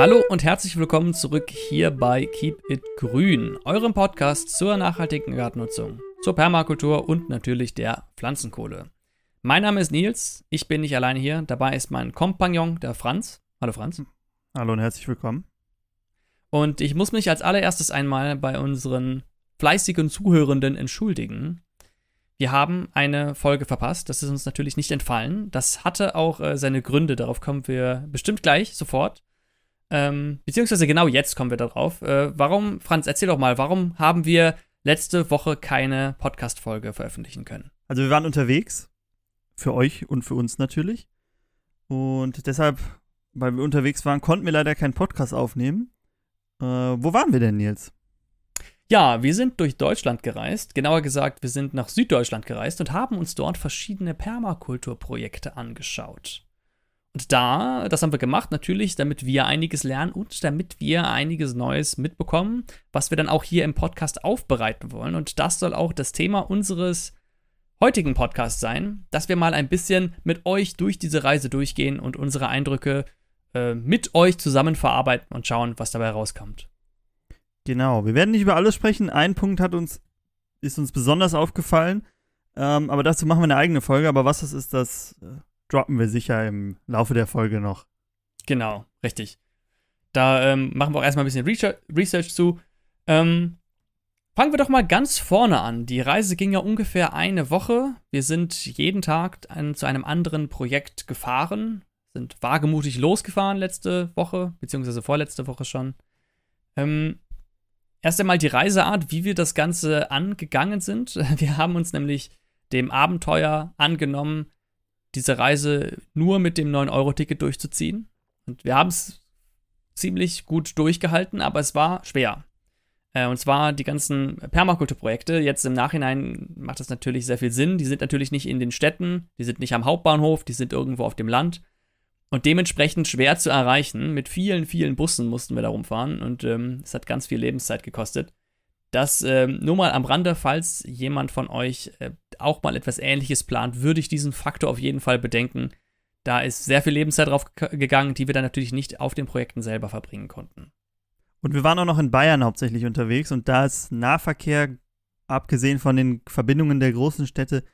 Hallo und herzlich willkommen zurück hier bei Keep It Grün, eurem Podcast zur nachhaltigen Gartennutzung, zur Permakultur und natürlich der Pflanzenkohle. Mein Name ist Nils, ich bin nicht alleine hier, dabei ist mein Kompagnon, der Franz. Hallo Franz. Hallo und herzlich willkommen. Und ich muss mich als allererstes einmal bei unseren fleißigen Zuhörenden entschuldigen. Wir haben eine Folge verpasst, das ist uns natürlich nicht entfallen. Das hatte auch äh, seine Gründe, darauf kommen wir bestimmt gleich sofort. Ähm, beziehungsweise genau jetzt kommen wir darauf. Äh, warum, Franz, erzähl doch mal, warum haben wir letzte Woche keine Podcast-Folge veröffentlichen können? Also wir waren unterwegs, für euch und für uns natürlich. Und deshalb, weil wir unterwegs waren, konnten wir leider keinen Podcast aufnehmen. Äh, wo waren wir denn, Nils? Ja, wir sind durch Deutschland gereist. Genauer gesagt, wir sind nach Süddeutschland gereist und haben uns dort verschiedene Permakulturprojekte angeschaut. Und da, das haben wir gemacht, natürlich, damit wir einiges lernen und damit wir einiges Neues mitbekommen, was wir dann auch hier im Podcast aufbereiten wollen. Und das soll auch das Thema unseres heutigen Podcasts sein, dass wir mal ein bisschen mit euch durch diese Reise durchgehen und unsere Eindrücke äh, mit euch zusammen verarbeiten und schauen, was dabei rauskommt. Genau, wir werden nicht über alles sprechen. Ein Punkt hat uns, ist uns besonders aufgefallen. Ähm, aber dazu machen wir eine eigene Folge. Aber was das ist, das äh, droppen wir sicher im Laufe der Folge noch. Genau, richtig. Da ähm, machen wir auch erstmal ein bisschen Research, zu. Ähm, fangen wir doch mal ganz vorne an. Die Reise ging ja ungefähr eine Woche. Wir sind jeden Tag an, zu einem anderen Projekt gefahren, sind wagemutig losgefahren letzte Woche, beziehungsweise vorletzte Woche schon. Ähm, erst einmal die Reiseart, wie wir das Ganze angegangen sind. Wir haben uns nämlich dem Abenteuer angenommen, diese Reise nur mit dem 9-Euro-Ticket durchzuziehen. Und wir haben es ziemlich gut durchgehalten, aber es war schwer. Äh, und zwar die ganzen Permakulturprojekte. Jetzt im Nachhinein macht das natürlich sehr viel Sinn. Die sind natürlich nicht in den Städten, die sind nicht am Hauptbahnhof, die sind irgendwo auf dem Land. Und dementsprechend schwer zu erreichen. Mit vielen, vielen Bussen mussten wir da rumfahren und ähm, es hat ganz viel Lebenszeit gekostet. Das ähm, nur mal am Rande, falls jemand von euch äh, auch mal etwas Ähnliches plant, würde ich diesen Faktor auf jeden Fall bedenken. Da ist sehr viel Lebenszeit drauf gegangen, die wir dann natürlich nicht auf den Projekten selber verbringen konnten. Und wir waren auch noch in Bayern hauptsächlich unterwegs und da ist Nahverkehr, abgesehen von den Verbindungen der großen Städte,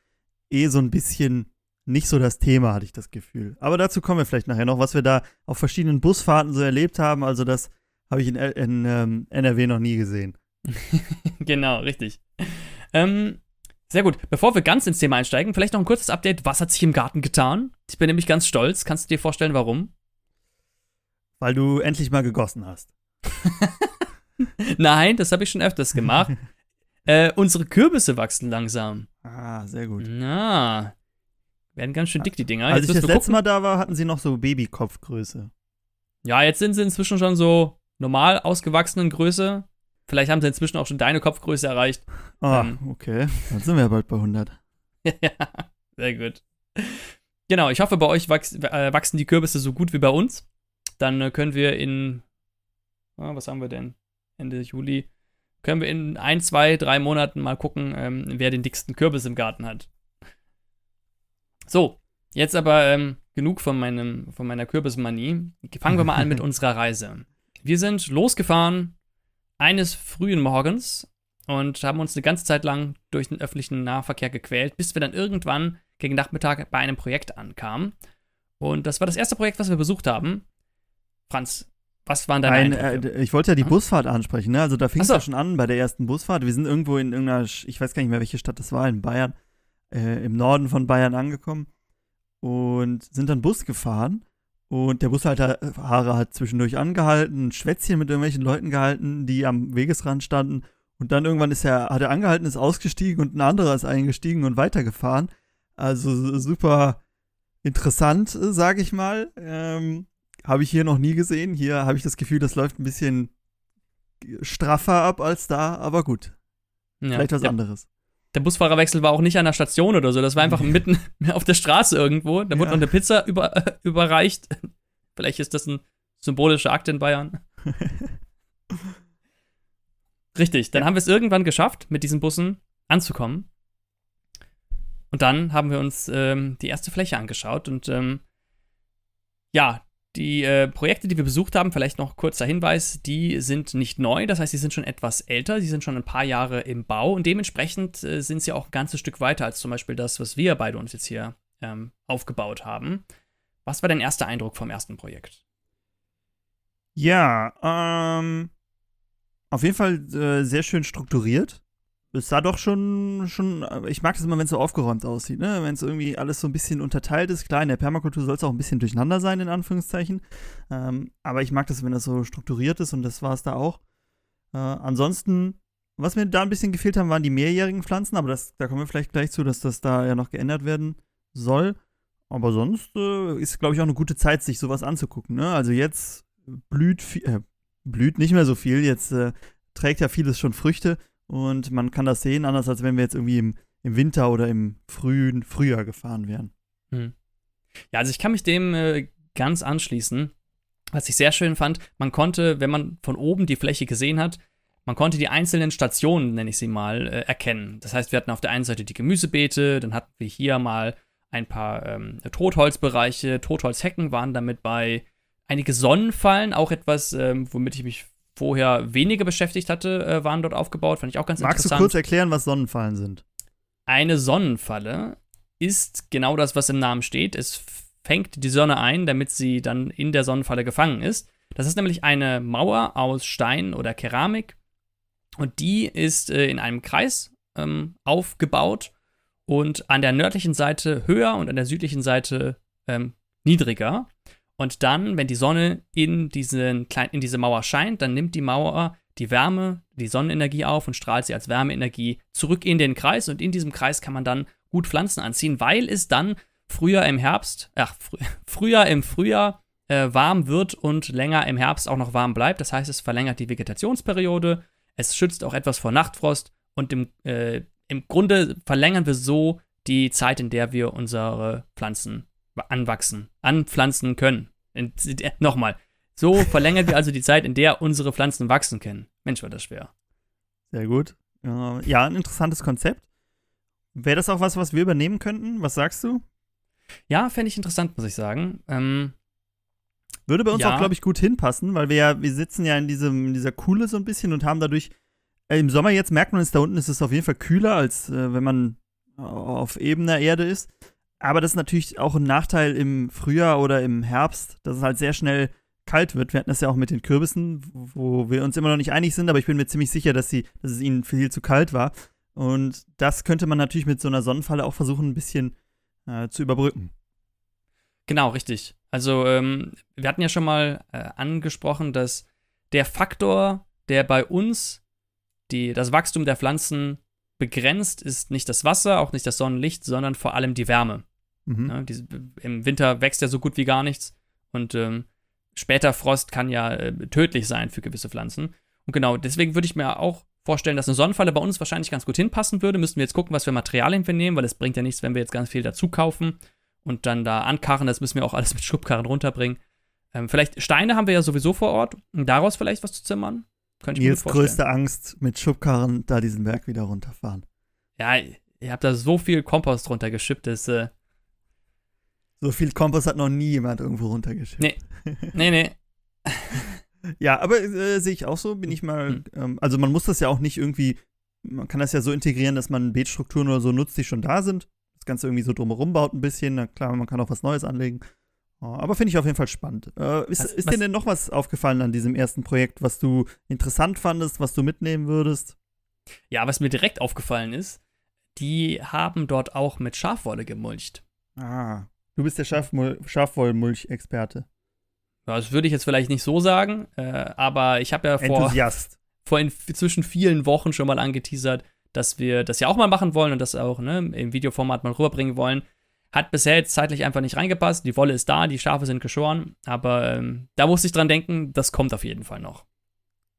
eh so ein bisschen nicht so das Thema, hatte ich das Gefühl. Aber dazu kommen wir vielleicht nachher noch, was wir da auf verschiedenen Busfahrten so erlebt haben. Also das habe ich in, in ähm, NRW noch nie gesehen. genau, richtig. Ähm, sehr gut. Bevor wir ganz ins Thema einsteigen, vielleicht noch ein kurzes Update. Was hat sich im Garten getan? Ich bin nämlich ganz stolz. Kannst du dir vorstellen, warum? Weil du endlich mal gegossen hast. Nein, das habe ich schon öfters gemacht. äh, unsere Kürbisse wachsen langsam. Ah, sehr gut. Na, werden ganz schön dick, die Dinger. Als jetzt ich das letzte Mal da war, hatten sie noch so Babykopfgröße. Ja, jetzt sind sie inzwischen schon so normal ausgewachsenen Größe. Vielleicht haben sie inzwischen auch schon deine Kopfgröße erreicht. Ah, ähm, okay. Dann sind wir ja bald bei 100. ja, sehr gut. Genau, ich hoffe, bei euch wachs äh, wachsen die Kürbisse so gut wie bei uns. Dann äh, können wir in, ah, was haben wir denn? Ende Juli. Können wir in ein, zwei, drei Monaten mal gucken, ähm, wer den dicksten Kürbis im Garten hat. So, jetzt aber ähm, genug von, meinem, von meiner Kürbismanie. Fangen wir mal an mit unserer Reise. Wir sind losgefahren eines frühen Morgens und haben uns eine ganze Zeit lang durch den öffentlichen Nahverkehr gequält, bis wir dann irgendwann gegen Nachmittag bei einem Projekt ankamen. Und das war das erste Projekt, was wir besucht haben. Franz, was waren deine Ein, äh, Ich wollte ja die hm? Busfahrt ansprechen, ne? Also da fing es ja schon an bei der ersten Busfahrt. Wir sind irgendwo in irgendeiner, ich weiß gar nicht mehr, welche Stadt das war, in Bayern, äh, im Norden von Bayern angekommen und sind dann Bus gefahren. Und der Bushalter hat zwischendurch angehalten, ein Schwätzchen mit irgendwelchen Leuten gehalten, die am Wegesrand standen. Und dann irgendwann ist er, hat er angehalten, ist ausgestiegen und ein anderer ist eingestiegen und weitergefahren. Also super interessant, sage ich mal. Ähm, habe ich hier noch nie gesehen. Hier habe ich das Gefühl, das läuft ein bisschen straffer ab als da, aber gut. Ja, Vielleicht was ja. anderes. Der Busfahrerwechsel war auch nicht an der Station oder so, das war einfach mitten auf der Straße irgendwo. Da wurde ja. noch eine Pizza über, überreicht. Vielleicht ist das ein symbolischer Akt in Bayern. Richtig, dann ja. haben wir es irgendwann geschafft, mit diesen Bussen anzukommen. Und dann haben wir uns ähm, die erste Fläche angeschaut und ähm, ja, die äh, Projekte, die wir besucht haben, vielleicht noch kurzer Hinweis, die sind nicht neu, das heißt, sie sind schon etwas älter, sie sind schon ein paar Jahre im Bau und dementsprechend äh, sind sie auch ein ganzes Stück weiter als zum Beispiel das, was wir beide uns jetzt hier ähm, aufgebaut haben. Was war dein erster Eindruck vom ersten Projekt? Ja, ähm, auf jeden Fall äh, sehr schön strukturiert es sah doch schon, schon, ich mag es immer, wenn es so aufgeräumt aussieht, ne? Wenn es irgendwie alles so ein bisschen unterteilt ist. Klar, in der Permakultur soll es auch ein bisschen durcheinander sein, in Anführungszeichen. Ähm, aber ich mag das, wenn das so strukturiert ist und das war es da auch. Äh, ansonsten, was mir da ein bisschen gefehlt haben, waren die mehrjährigen Pflanzen, aber das, da kommen wir vielleicht gleich zu, dass das da ja noch geändert werden soll. Aber sonst äh, ist, glaube ich, auch eine gute Zeit, sich sowas anzugucken. Ne? Also jetzt blüht, äh, blüht nicht mehr so viel, jetzt äh, trägt ja vieles schon Früchte und man kann das sehen, anders als wenn wir jetzt irgendwie im, im Winter oder im frühen Frühjahr gefahren wären. Hm. Ja, also ich kann mich dem äh, ganz anschließen. Was ich sehr schön fand, man konnte, wenn man von oben die Fläche gesehen hat, man konnte die einzelnen Stationen, nenne ich sie mal, äh, erkennen. Das heißt, wir hatten auf der einen Seite die Gemüsebeete, dann hatten wir hier mal ein paar ähm, Totholzbereiche, Totholzhecken waren damit bei, einige Sonnenfallen, auch etwas, ähm, womit ich mich vorher weniger beschäftigt hatte, äh, waren dort aufgebaut. Fand ich auch ganz Magst interessant. Magst du kurz erklären, was Sonnenfallen sind? Eine Sonnenfalle ist genau das, was im Namen steht. Es fängt die Sonne ein, damit sie dann in der Sonnenfalle gefangen ist. Das ist nämlich eine Mauer aus Stein oder Keramik und die ist äh, in einem Kreis ähm, aufgebaut und an der nördlichen Seite höher und an der südlichen Seite ähm, niedriger. Und dann, wenn die Sonne in, diesen in diese Mauer scheint, dann nimmt die Mauer die Wärme, die Sonnenenergie auf und strahlt sie als Wärmeenergie zurück in den Kreis. Und in diesem Kreis kann man dann gut Pflanzen anziehen, weil es dann früher im Herbst, ach, fr früher im Frühjahr äh, warm wird und länger im Herbst auch noch warm bleibt. Das heißt, es verlängert die Vegetationsperiode, es schützt auch etwas vor Nachtfrost und im, äh, im Grunde verlängern wir so die Zeit, in der wir unsere Pflanzen anwachsen, anpflanzen können. Äh, nochmal. So verlängern wir also die Zeit, in der unsere Pflanzen wachsen können. Mensch, war das schwer. Sehr gut. Ja, ein interessantes Konzept. Wäre das auch was, was wir übernehmen könnten? Was sagst du? Ja, fände ich interessant, muss ich sagen. Ähm, Würde bei uns ja. auch, glaube ich, gut hinpassen, weil wir ja, wir sitzen ja in, diesem, in dieser Kuhle so ein bisschen und haben dadurch, äh, im Sommer jetzt merkt man es, da unten ist es auf jeden Fall kühler, als äh, wenn man auf ebener Erde ist. Aber das ist natürlich auch ein Nachteil im Frühjahr oder im Herbst, dass es halt sehr schnell kalt wird. Wir hatten das ja auch mit den Kürbissen, wo wir uns immer noch nicht einig sind, aber ich bin mir ziemlich sicher, dass, sie, dass es ihnen viel zu kalt war. Und das könnte man natürlich mit so einer Sonnenfalle auch versuchen, ein bisschen äh, zu überbrücken. Genau, richtig. Also, ähm, wir hatten ja schon mal äh, angesprochen, dass der Faktor, der bei uns die, das Wachstum der Pflanzen begrenzt ist nicht das Wasser, auch nicht das Sonnenlicht, sondern vor allem die Wärme. Mhm. Ja, die, Im Winter wächst ja so gut wie gar nichts und ähm, später Frost kann ja äh, tödlich sein für gewisse Pflanzen. Und genau, deswegen würde ich mir auch vorstellen, dass eine Sonnenfalle bei uns wahrscheinlich ganz gut hinpassen würde. Müssten wir jetzt gucken, was für Materialien wir nehmen, weil es bringt ja nichts, wenn wir jetzt ganz viel dazu kaufen und dann da ankarren. Das müssen wir auch alles mit Schubkarren runterbringen. Ähm, vielleicht Steine haben wir ja sowieso vor Ort, um daraus vielleicht was zu zimmern. Könnte ich Nils größte Angst mit Schubkarren da diesen Berg wieder runterfahren. Ja, ihr habt da so viel Kompost runtergeschippt, dass. Äh so viel Kompost hat noch nie jemand irgendwo runtergeschippt. Nee. Nee, nee. ja, aber äh, sehe ich auch so, bin ich mal. Hm. Ähm, also, man muss das ja auch nicht irgendwie. Man kann das ja so integrieren, dass man Beetstrukturen oder so nutzt, die schon da sind. Das Ganze irgendwie so drumherum baut ein bisschen. Na klar, man kann auch was Neues anlegen. Aber finde ich auf jeden Fall spannend. Äh, ist, was, ist dir denn noch was aufgefallen an diesem ersten Projekt, was du interessant fandest, was du mitnehmen würdest? Ja, was mir direkt aufgefallen ist, die haben dort auch mit Schafwolle gemulcht. Ah, du bist der Schafwollmulch-Experte. Das würde ich jetzt vielleicht nicht so sagen, äh, aber ich habe ja vor, vor inzwischen vielen Wochen schon mal angeteasert, dass wir das ja auch mal machen wollen und das auch ne, im Videoformat mal rüberbringen wollen. Hat bisher jetzt zeitlich einfach nicht reingepasst. Die Wolle ist da, die Schafe sind geschoren. Aber ähm, da musste ich dran denken, das kommt auf jeden Fall noch.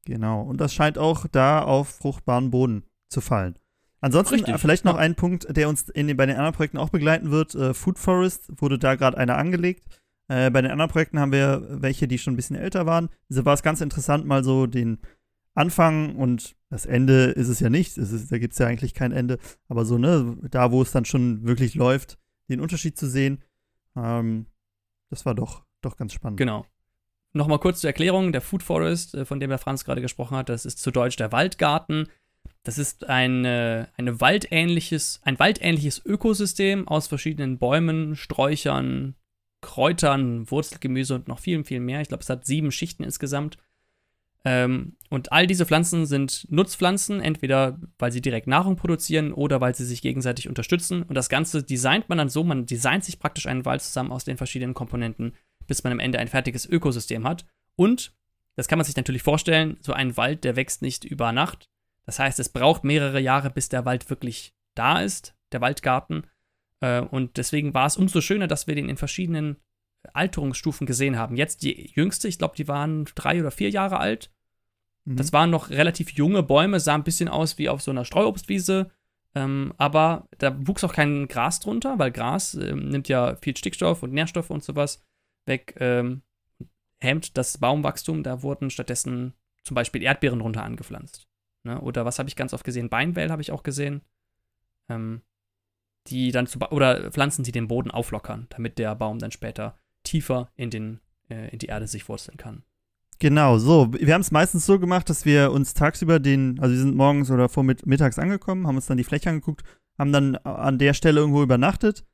Genau. Und das scheint auch da auf fruchtbaren Boden zu fallen. Ansonsten Richtig. vielleicht noch ja. ein Punkt, der uns in, bei den anderen Projekten auch begleiten wird. Äh, Food Forest wurde da gerade einer angelegt. Äh, bei den anderen Projekten haben wir welche, die schon ein bisschen älter waren. Also war es ganz interessant, mal so den Anfang und das Ende ist es ja nicht. Ist, da gibt es ja eigentlich kein Ende. Aber so, ne, da, wo es dann schon wirklich läuft, den Unterschied zu sehen. Ähm, das war doch doch ganz spannend. Genau. Nochmal kurz zur Erklärung: Der Food Forest, äh, von dem der Franz gerade gesprochen hat, das ist zu Deutsch der Waldgarten. Das ist eine, eine waldähnliches, ein waldähnliches Ökosystem aus verschiedenen Bäumen, Sträuchern, Kräutern, Wurzelgemüse und noch viel, viel mehr. Ich glaube, es hat sieben Schichten insgesamt. Ähm, und all diese Pflanzen sind Nutzpflanzen, entweder weil sie direkt Nahrung produzieren oder weil sie sich gegenseitig unterstützen. Und das Ganze designt man dann so, man designt sich praktisch einen Wald zusammen aus den verschiedenen Komponenten, bis man am Ende ein fertiges Ökosystem hat. Und, das kann man sich natürlich vorstellen, so ein Wald, der wächst nicht über Nacht. Das heißt, es braucht mehrere Jahre, bis der Wald wirklich da ist, der Waldgarten. Äh, und deswegen war es umso schöner, dass wir den in verschiedenen Alterungsstufen gesehen haben. Jetzt die jüngste, ich glaube, die waren drei oder vier Jahre alt. Mhm. Das waren noch relativ junge Bäume, sah ein bisschen aus wie auf so einer Streuobstwiese. Ähm, aber da wuchs auch kein Gras drunter, weil Gras ähm, nimmt ja viel Stickstoff und Nährstoffe und sowas weg, ähm, hemmt das Baumwachstum. Da wurden stattdessen zum Beispiel Erdbeeren runter angepflanzt. Ne? Oder was habe ich ganz oft gesehen? Beinwell habe ich auch gesehen. Ähm, die dann zu oder Pflanzen, die den Boden auflockern, damit der Baum dann später tiefer in, den, äh, in die Erde sich wurzeln kann. Genau, so. Wir haben es meistens so gemacht, dass wir uns tagsüber den, also wir sind morgens oder vormittags angekommen, haben uns dann die Fläche angeguckt, haben dann an der Stelle irgendwo übernachtet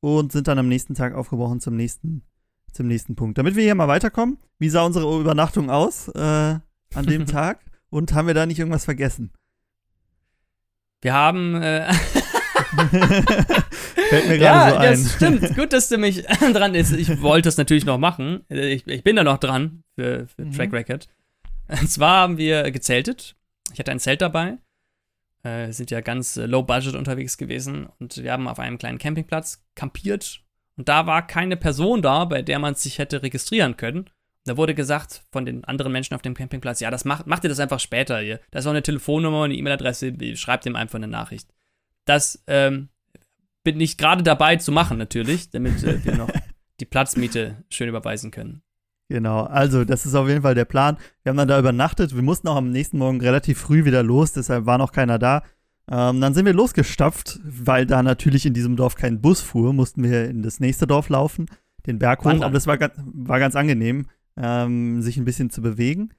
und sind dann am nächsten Tag aufgebrochen zum nächsten, zum nächsten Punkt. Damit wir hier mal weiterkommen, wie sah unsere Übernachtung aus äh, an dem Tag und haben wir da nicht irgendwas vergessen? Wir haben äh, Fällt mir gerade ja, so ein. Das stimmt. Gut, dass du mich dran ist. Ich wollte es natürlich noch machen. Ich, ich, bin da noch dran für, für mhm. Track Record. Und zwar haben wir gezeltet. Ich hatte ein Zelt dabei. Äh, sind ja ganz äh, low budget unterwegs gewesen und wir haben auf einem kleinen Campingplatz kampiert. Und da war keine Person da, bei der man sich hätte registrieren können. Da wurde gesagt von den anderen Menschen auf dem Campingplatz, ja, das macht, macht ihr das einfach später hier. Da ist auch eine Telefonnummer, eine E-Mail-Adresse, schreibt ihm einfach eine Nachricht. Das ähm, bin ich gerade dabei zu machen, natürlich, damit äh, wir noch die Platzmiete schön überweisen können. Genau, also das ist auf jeden Fall der Plan. Wir haben dann da übernachtet. Wir mussten auch am nächsten Morgen relativ früh wieder los, deshalb war noch keiner da. Ähm, dann sind wir losgestapft, weil da natürlich in diesem Dorf kein Bus fuhr, mussten wir in das nächste Dorf laufen, den Berg hoch. Aber das war, war ganz angenehm, ähm, sich ein bisschen zu bewegen.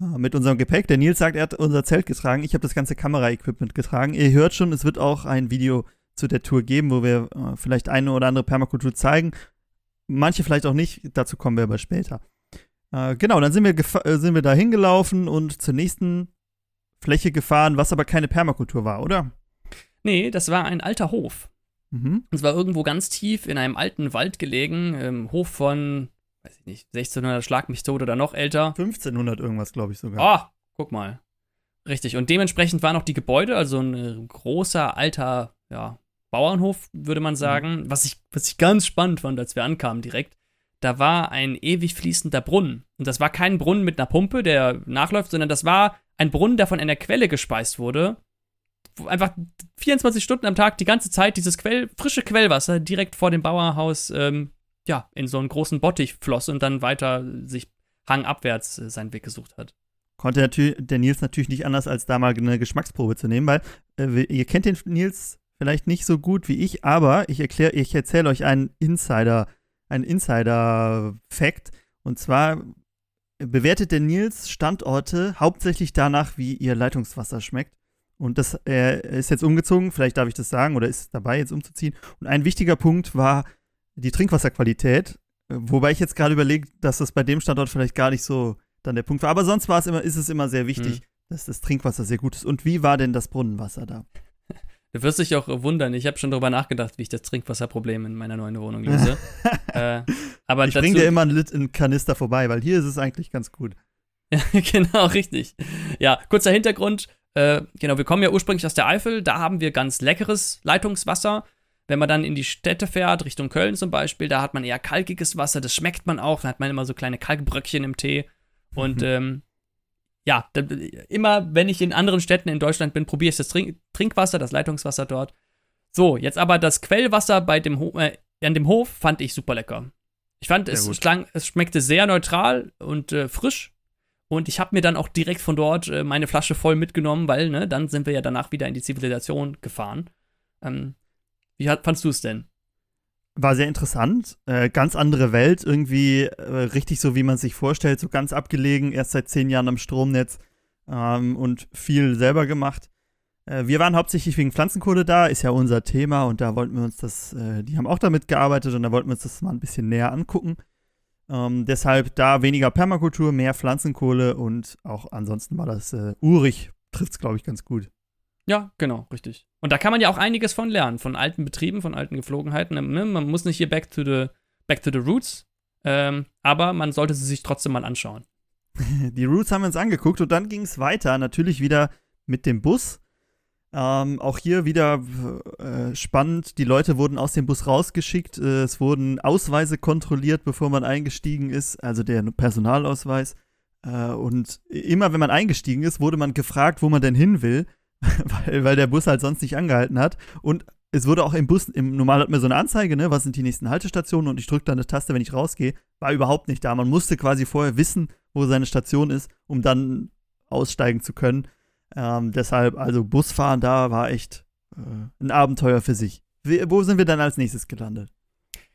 Ah, mit unserem Gepäck. Der Nils sagt, er hat unser Zelt getragen. Ich habe das ganze Kameraequipment getragen. Ihr hört schon, es wird auch ein Video zu der Tour geben, wo wir äh, vielleicht eine oder andere Permakultur zeigen. Manche vielleicht auch nicht. Dazu kommen wir aber später. Äh, genau, dann sind wir, äh, sind wir da hingelaufen und zur nächsten Fläche gefahren, was aber keine Permakultur war, oder? Nee, das war ein alter Hof. Mhm. Und zwar irgendwo ganz tief in einem alten Wald gelegen, ähm, Hof von weiß ich nicht, 1600 Schlag mich tot oder noch älter. 1500 irgendwas, glaube ich sogar. Ah, oh, guck mal. Richtig. Und dementsprechend waren auch die Gebäude, also ein großer, alter, ja, Bauernhof, würde man sagen. Mhm. Was, ich, was ich ganz spannend fand, als wir ankamen direkt, da war ein ewig fließender Brunnen. Und das war kein Brunnen mit einer Pumpe, der nachläuft, sondern das war ein Brunnen, der von einer Quelle gespeist wurde. Wo einfach 24 Stunden am Tag die ganze Zeit dieses Quell, frische Quellwasser direkt vor dem Bauerhaus ähm, ja, in so einen großen Bottich floss und dann weiter sich hangabwärts äh, seinen Weg gesucht hat. Konnte der Nils natürlich nicht anders, als da mal eine Geschmacksprobe zu nehmen, weil äh, ihr kennt den Nils vielleicht nicht so gut wie ich, aber ich erkläre, ich erzähle euch einen Insider, einen Insider-Fact. Und zwar bewertet der Nils Standorte hauptsächlich danach, wie ihr Leitungswasser schmeckt. Und das, er ist jetzt umgezogen, vielleicht darf ich das sagen, oder ist dabei, jetzt umzuziehen. Und ein wichtiger Punkt war die Trinkwasserqualität, wobei ich jetzt gerade überlege, dass das bei dem Standort vielleicht gar nicht so dann der Punkt war. Aber sonst war es immer, ist es immer sehr wichtig, mhm. dass das Trinkwasser sehr gut ist. Und wie war denn das Brunnenwasser da? Du wirst dich auch wundern. Ich habe schon darüber nachgedacht, wie ich das Trinkwasserproblem in meiner neuen Wohnung löse. äh, aber ich bringe dir immer einen, Lit einen Kanister vorbei, weil hier ist es eigentlich ganz gut. Ja, genau, richtig. Ja, kurzer Hintergrund. Äh, genau, wir kommen ja ursprünglich aus der Eifel. Da haben wir ganz leckeres Leitungswasser. Wenn man dann in die Städte fährt, Richtung Köln zum Beispiel, da hat man eher kalkiges Wasser, das schmeckt man auch, da hat man immer so kleine Kalkbröckchen im Tee. Und mhm. ähm, ja, da, immer wenn ich in anderen Städten in Deutschland bin, probiere ich das Trink Trinkwasser, das Leitungswasser dort. So, jetzt aber das Quellwasser bei dem Ho äh, an dem Hof fand ich super lecker. Ich fand, es, klang, es schmeckte sehr neutral und äh, frisch. Und ich habe mir dann auch direkt von dort äh, meine Flasche voll mitgenommen, weil, ne, dann sind wir ja danach wieder in die Zivilisation gefahren. Ähm, wie fandst du es denn? war sehr interessant. Äh, ganz andere Welt, irgendwie äh, richtig so, wie man sich vorstellt, so ganz abgelegen, erst seit zehn Jahren am Stromnetz ähm, und viel selber gemacht. Äh, wir waren hauptsächlich wegen Pflanzenkohle da, ist ja unser Thema und da wollten wir uns das, äh, die haben auch damit gearbeitet und da wollten wir uns das mal ein bisschen näher angucken. Ähm, deshalb da weniger Permakultur, mehr Pflanzenkohle und auch ansonsten war das äh, urig, trifft es, glaube ich, ganz gut. Ja, genau, richtig. Und da kann man ja auch einiges von lernen, von alten Betrieben, von alten Geflogenheiten. Ne? Man muss nicht hier back to the, back to the roots, ähm, aber man sollte sie sich trotzdem mal anschauen. Die Roots haben wir uns angeguckt und dann ging es weiter, natürlich wieder mit dem Bus. Ähm, auch hier wieder äh, spannend. Die Leute wurden aus dem Bus rausgeschickt. Äh, es wurden Ausweise kontrolliert, bevor man eingestiegen ist, also der Personalausweis. Äh, und immer wenn man eingestiegen ist, wurde man gefragt, wo man denn hin will, weil, weil der Bus halt sonst nicht angehalten hat. Und es wurde auch im Bus, im Normal hat man so eine Anzeige, ne, was sind die nächsten Haltestationen und ich drücke dann eine Taste, wenn ich rausgehe. War überhaupt nicht da. Man musste quasi vorher wissen, wo seine Station ist, um dann aussteigen zu können. Ähm, deshalb, also Busfahren da war echt äh, ein Abenteuer für sich. Wie, wo sind wir dann als nächstes gelandet?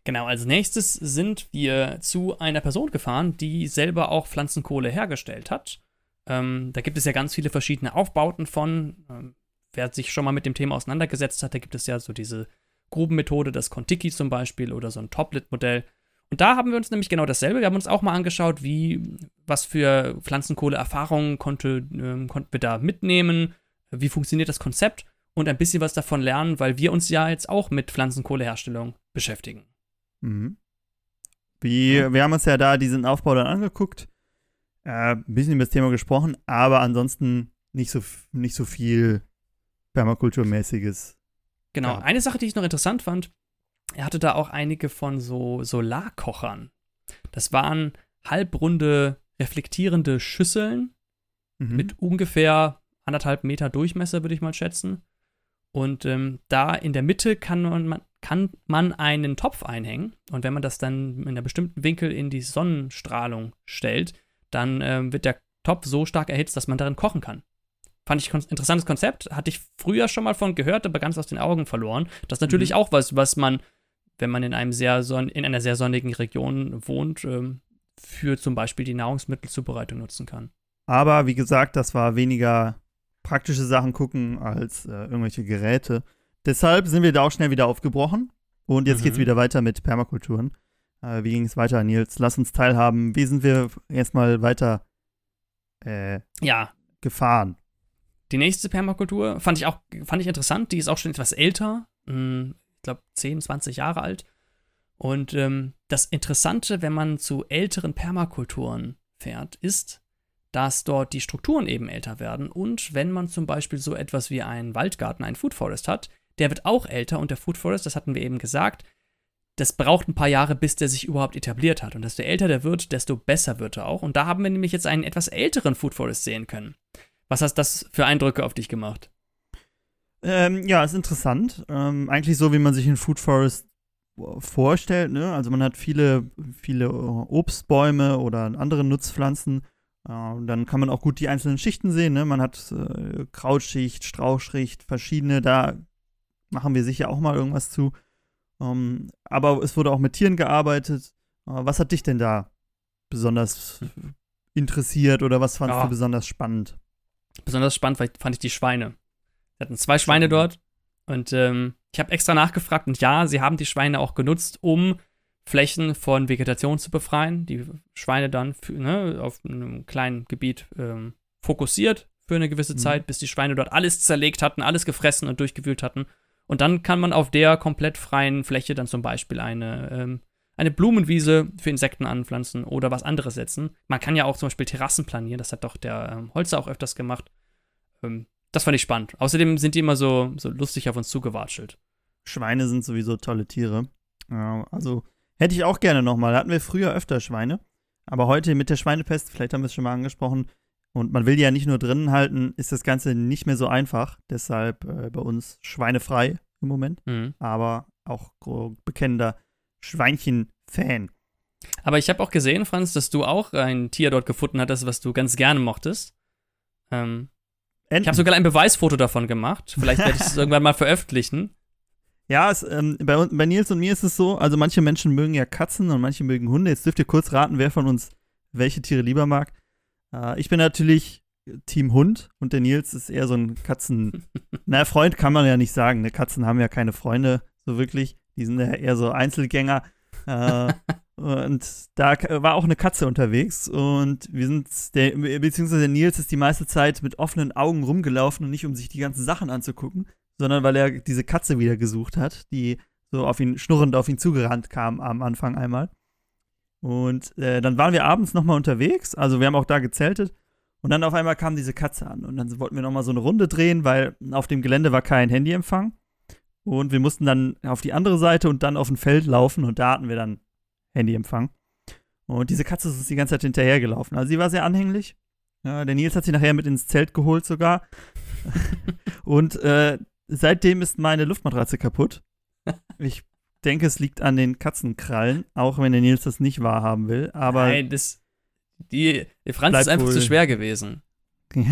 Genau, als nächstes sind wir zu einer Person gefahren, die selber auch Pflanzenkohle hergestellt hat. Ähm, da gibt es ja ganz viele verschiedene Aufbauten von. Ähm, wer sich schon mal mit dem Thema auseinandergesetzt hat, da gibt es ja so diese Grubenmethode, das Contiki zum Beispiel oder so ein Toplet-Modell. Und da haben wir uns nämlich genau dasselbe. Wir haben uns auch mal angeschaut, wie, was für Pflanzenkohle-Erfahrungen konnte, ähm, konnten wir da mitnehmen, wie funktioniert das Konzept und ein bisschen was davon lernen, weil wir uns ja jetzt auch mit Pflanzenkohleherstellung beschäftigen. Mhm. Wie, ja. Wir haben uns ja da diesen Aufbau dann angeguckt, äh, ein bisschen über das Thema gesprochen, aber ansonsten nicht so, nicht so viel Permakulturmäßiges. Genau. Ja. Eine Sache, die ich noch interessant fand, er hatte da auch einige von so Solarkochern. Das waren halbrunde, reflektierende Schüsseln mhm. mit ungefähr anderthalb Meter Durchmesser, würde ich mal schätzen. Und ähm, da in der Mitte kann man, kann man einen Topf einhängen. Und wenn man das dann in einem bestimmten Winkel in die Sonnenstrahlung stellt, dann ähm, wird der Topf so stark erhitzt, dass man darin kochen kann. Fand ich ein interessantes Konzept. Hatte ich früher schon mal von gehört, aber ganz aus den Augen verloren. Das ist natürlich mhm. auch was, was man wenn man in, einem sehr son in einer sehr sonnigen Region wohnt, ähm, für zum Beispiel die Nahrungsmittelzubereitung nutzen kann. Aber wie gesagt, das war weniger praktische Sachen gucken als äh, irgendwelche Geräte. Deshalb sind wir da auch schnell wieder aufgebrochen. Und jetzt mhm. es wieder weiter mit Permakulturen. Äh, wie ging es weiter, Nils? Lass uns teilhaben. Wie sind wir erstmal weiter äh, ja. gefahren? Die nächste Permakultur fand ich auch fand ich interessant. Die ist auch schon etwas älter. Hm, glaube, 10, 20 Jahre alt. Und ähm, das Interessante, wenn man zu älteren Permakulturen fährt, ist, dass dort die Strukturen eben älter werden. Und wenn man zum Beispiel so etwas wie einen Waldgarten, einen Food Forest hat, der wird auch älter und der Food Forest, das hatten wir eben gesagt, das braucht ein paar Jahre, bis der sich überhaupt etabliert hat. Und desto älter der wird, desto besser wird er auch. Und da haben wir nämlich jetzt einen etwas älteren Food Forest sehen können. Was hast das für Eindrücke auf dich gemacht? Ähm, ja, ist interessant. Ähm, eigentlich so, wie man sich einen Food Forest vorstellt. Ne? Also man hat viele, viele Obstbäume oder andere Nutzpflanzen. Äh, dann kann man auch gut die einzelnen Schichten sehen. Ne? Man hat äh, Krautschicht, Strauchschicht, verschiedene. Da machen wir sicher auch mal irgendwas zu. Ähm, aber es wurde auch mit Tieren gearbeitet. Äh, was hat dich denn da besonders interessiert oder was fandest ja. du besonders spannend? Besonders spannend fand ich die Schweine. Wir hatten zwei Schweine dort und ähm, ich habe extra nachgefragt und ja, sie haben die Schweine auch genutzt, um Flächen von Vegetation zu befreien. Die Schweine dann für, ne, auf einem kleinen Gebiet ähm, fokussiert für eine gewisse mhm. Zeit, bis die Schweine dort alles zerlegt hatten, alles gefressen und durchgewühlt hatten. Und dann kann man auf der komplett freien Fläche dann zum Beispiel eine, ähm, eine Blumenwiese für Insekten anpflanzen oder was anderes setzen. Man kann ja auch zum Beispiel Terrassen planieren, das hat doch der ähm, Holzer auch öfters gemacht. Ähm, das fand ich spannend. Außerdem sind die immer so, so lustig auf uns zugewatschelt. Schweine sind sowieso tolle Tiere. Ja, also hätte ich auch gerne nochmal. Hatten wir früher öfter Schweine. Aber heute mit der Schweinepest, vielleicht haben wir es schon mal angesprochen, und man will die ja nicht nur drinnen halten, ist das Ganze nicht mehr so einfach. Deshalb äh, bei uns schweinefrei im Moment. Mhm. Aber auch bekennender Schweinchen-Fan. Aber ich habe auch gesehen, Franz, dass du auch ein Tier dort gefunden hattest, was du ganz gerne mochtest. Ähm. Ich habe sogar ein Beweisfoto davon gemacht. Vielleicht werde ich es irgendwann mal veröffentlichen. Ja, es, ähm, bei, bei Nils und mir ist es so, also manche Menschen mögen ja Katzen und manche mögen Hunde. Jetzt dürft ihr kurz raten, wer von uns welche Tiere lieber mag. Äh, ich bin natürlich Team Hund und der Nils ist eher so ein Katzen. Na, Freund kann man ja nicht sagen. Ne? Katzen haben ja keine Freunde, so wirklich. Die sind ja eher so Einzelgänger. Äh, und da war auch eine Katze unterwegs und wir sind, der, beziehungsweise der Nils ist die meiste Zeit mit offenen Augen rumgelaufen und nicht um sich die ganzen Sachen anzugucken, sondern weil er diese Katze wieder gesucht hat, die so auf ihn, schnurrend auf ihn zugerannt kam am Anfang einmal. Und äh, dann waren wir abends nochmal unterwegs, also wir haben auch da gezeltet. Und dann auf einmal kam diese Katze an und dann wollten wir nochmal so eine Runde drehen, weil auf dem Gelände war kein Handyempfang. Und wir mussten dann auf die andere Seite und dann auf ein Feld laufen und da hatten wir dann Handyempfang. Und diese Katze ist uns die ganze Zeit hinterhergelaufen. Also sie war sehr anhänglich. Ja, der Nils hat sie nachher mit ins Zelt geholt sogar. und äh, seitdem ist meine Luftmatratze kaputt. Ich denke, es liegt an den Katzenkrallen, auch wenn der Nils das nicht wahrhaben will. Aber Nein, das. Die, die Franz ist einfach wohl. zu schwer gewesen.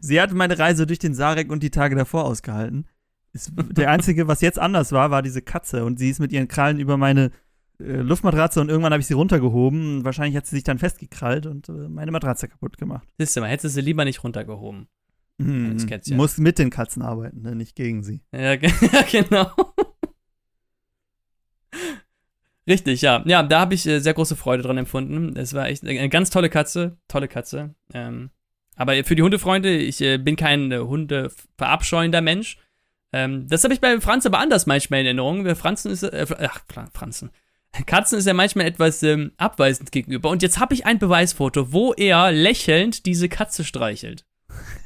Sie hat meine Reise durch den Sarek und die Tage davor ausgehalten. Ist, der einzige, was jetzt anders war, war diese Katze. Und sie ist mit ihren Krallen über meine äh, Luftmatratze und irgendwann habe ich sie runtergehoben. Wahrscheinlich hat sie sich dann festgekrallt und äh, meine Matratze kaputt gemacht. Siehst du mal, hättest du sie lieber nicht runtergehoben. Mhm. Muss mit den Katzen arbeiten, ne? nicht gegen sie. Ja, genau. Richtig, ja. Ja, da habe ich äh, sehr große Freude dran empfunden. Es war echt eine ganz tolle Katze. Tolle Katze. Ähm, aber für die Hundefreunde, ich äh, bin kein äh, Hunde-verabscheuender Mensch. Ähm, das habe ich bei Franz aber anders manchmal in Erinnerung. Franzen ist, äh, ach, Franzen. Katzen ist ja manchmal etwas ähm, abweisend gegenüber. Und jetzt habe ich ein Beweisfoto, wo er lächelnd diese Katze streichelt.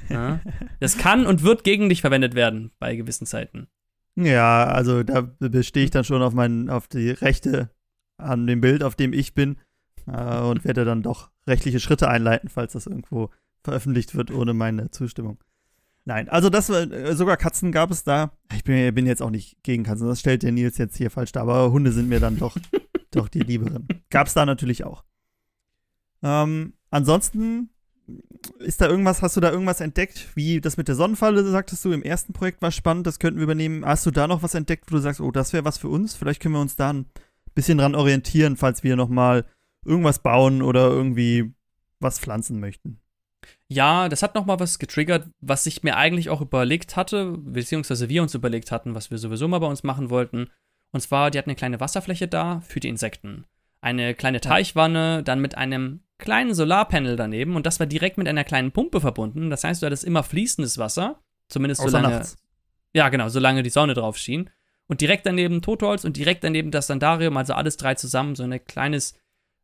Ja? Das kann und wird gegen dich verwendet werden bei gewissen Zeiten. Ja, also da bestehe ich dann schon auf, mein, auf die Rechte an dem Bild, auf dem ich bin äh, und werde dann doch rechtliche Schritte einleiten, falls das irgendwo veröffentlicht wird ohne meine Zustimmung. Nein, also das äh, sogar Katzen gab es da. Ich bin, bin, jetzt auch nicht gegen Katzen, das stellt der Nils jetzt hier falsch dar, aber Hunde sind mir dann doch, doch die Lieberen. Gab es da natürlich auch. Ähm, ansonsten ist da irgendwas, hast du da irgendwas entdeckt, wie das mit der Sonnenfalle, sagtest du, im ersten Projekt war spannend, das könnten wir übernehmen. Hast du da noch was entdeckt, wo du sagst, oh, das wäre was für uns? Vielleicht können wir uns da ein bisschen dran orientieren, falls wir nochmal irgendwas bauen oder irgendwie was pflanzen möchten. Ja, das hat nochmal was getriggert, was ich mir eigentlich auch überlegt hatte, beziehungsweise wir uns überlegt hatten, was wir sowieso mal bei uns machen wollten. Und zwar, die hatten eine kleine Wasserfläche da für die Insekten. Eine kleine Teichwanne, dann mit einem kleinen Solarpanel daneben und das war direkt mit einer kleinen Pumpe verbunden. Das heißt, du hattest immer fließendes Wasser, zumindest Außer solange. Nachts. Ja, genau, solange die Sonne drauf schien. Und direkt daneben Totholz und direkt daneben das Sandarium, also alles drei zusammen, so ein kleines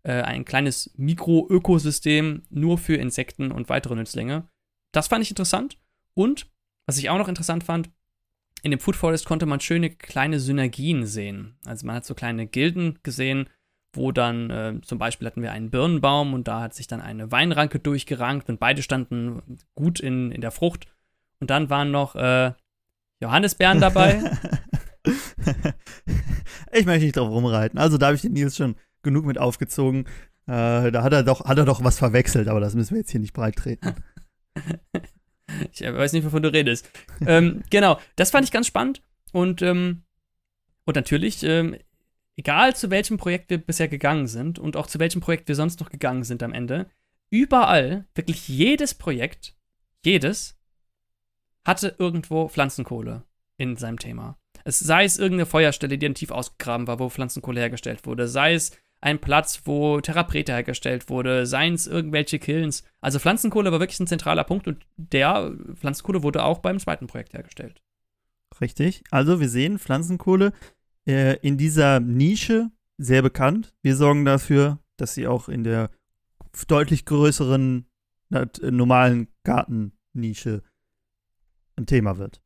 äh, ein kleines Mikro-Ökosystem nur für Insekten und weitere Nützlinge. Das fand ich interessant. Und, was ich auch noch interessant fand, in dem Food Forest konnte man schöne kleine Synergien sehen. Also man hat so kleine Gilden gesehen, wo dann äh, zum Beispiel hatten wir einen Birnenbaum und da hat sich dann eine Weinranke durchgerankt und beide standen gut in, in der Frucht. Und dann waren noch äh, Johannisbeeren dabei. ich möchte nicht drauf rumreiten. Also da habe ich den Nils schon genug mit aufgezogen. Äh, da hat er, doch, hat er doch was verwechselt, aber das müssen wir jetzt hier nicht breit treten. ich weiß nicht, wovon du redest. ähm, genau, das fand ich ganz spannend. Und, ähm, und natürlich, ähm, egal zu welchem Projekt wir bisher gegangen sind und auch zu welchem Projekt wir sonst noch gegangen sind am Ende, überall, wirklich jedes Projekt, jedes, hatte irgendwo Pflanzenkohle in seinem Thema. Es sei es irgendeine Feuerstelle, die dann tief ausgegraben war, wo Pflanzenkohle hergestellt wurde, sei es ein Platz, wo Theraprete hergestellt wurde, seien es irgendwelche Kilns. Also Pflanzenkohle war wirklich ein zentraler Punkt und der Pflanzenkohle wurde auch beim zweiten Projekt hergestellt. Richtig. Also wir sehen Pflanzenkohle äh, in dieser Nische sehr bekannt. Wir sorgen dafür, dass sie auch in der deutlich größeren äh, normalen Gartennische ein Thema wird.